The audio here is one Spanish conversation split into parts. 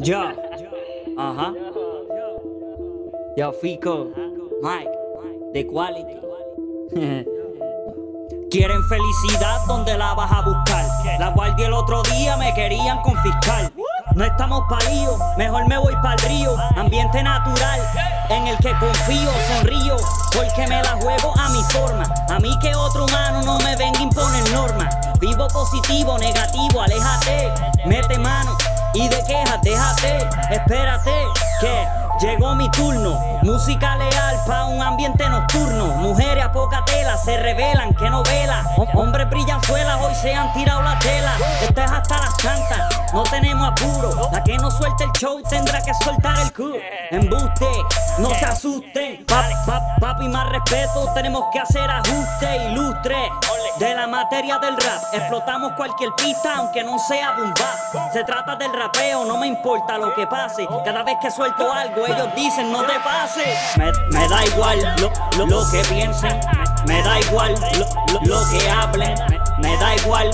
Ya. Ajá. Yo, Fico. Mike. The quality. Quieren felicidad donde la vas a buscar. La guardia el otro día me querían confiscar. No estamos palíos, mejor me voy para el río. Ambiente natural en el que confío, sonrío, porque me la juego a mi forma. A mí que otro humano no me venga a imponer normas. Vivo positivo, negativo, aléjate, mete mano y de quejas, espérate, que llegó mi turno. Música leal pa' un ambiente nocturno. Mujeres a poca tela se revelan, que novela. Hombres brillan suelas, hoy se han tirado la tela. Esta es hasta las santas, no tenemos apuro. La que no suelte el show tendrá que soltar el culo. Embuste, no se asusten. papi, más respeto, tenemos que hacer ajuste ilustre. De la materia del rap, explotamos cualquier pista, aunque no sea boom Se trata del rapeo, no me importa lo que pase. Cada vez que suelto algo, ellos dicen no te pase. Me, da igual lo, lo, que piensen, me da igual lo, lo que hablen, me, da igual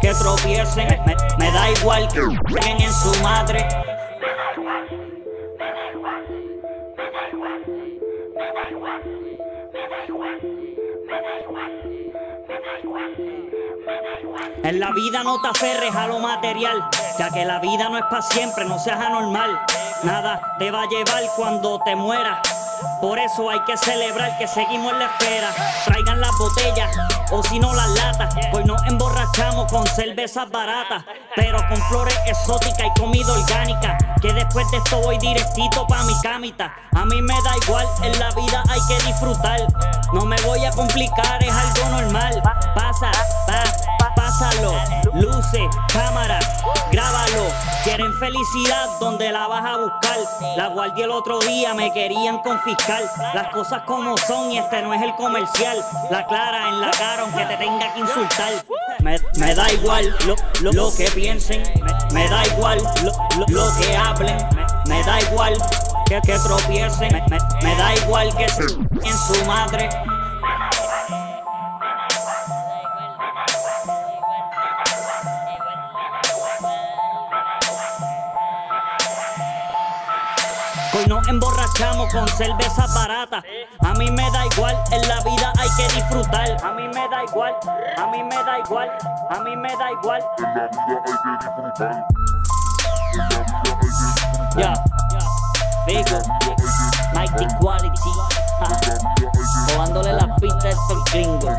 que, tropiecen, me, da igual que en su madre. En la vida no te aferres a lo material, ya que la vida no es para siempre, no seas anormal. Nada te va a llevar cuando te mueras. Por eso hay que celebrar que seguimos en la espera. Traigan las botellas o si no las latas. Pues nos emborrachamos con cervezas baratas, pero con flores exóticas y comida orgánica. Que después de esto voy directito pa' mi camita. A mí me da igual, en la vida hay que disfrutar. No me voy a complicar, es algo normal. Pasa, va, pásalo. Luce, cámara, grábalo. Quieren felicidad, donde la vas a buscar? La guardia el otro día, me querían confiscar. Las cosas como son y este no es el comercial. La clara en la cara, aunque te tenga que insultar. Me, da igual lo, lo, que piensen, me, da igual lo, lo que hablen, me, da igual que, que tropiecen, me, da igual que en su madre. Hoy nos emborrachamos con cerveza barata. A mí me da igual, en la vida hay que disfrutar. A mí me da igual, a mí me da igual, a mí me da igual. En la vida hay que disfrutar. Ya, Figo, Mighty Quality. Robándole la pista a estos gringos.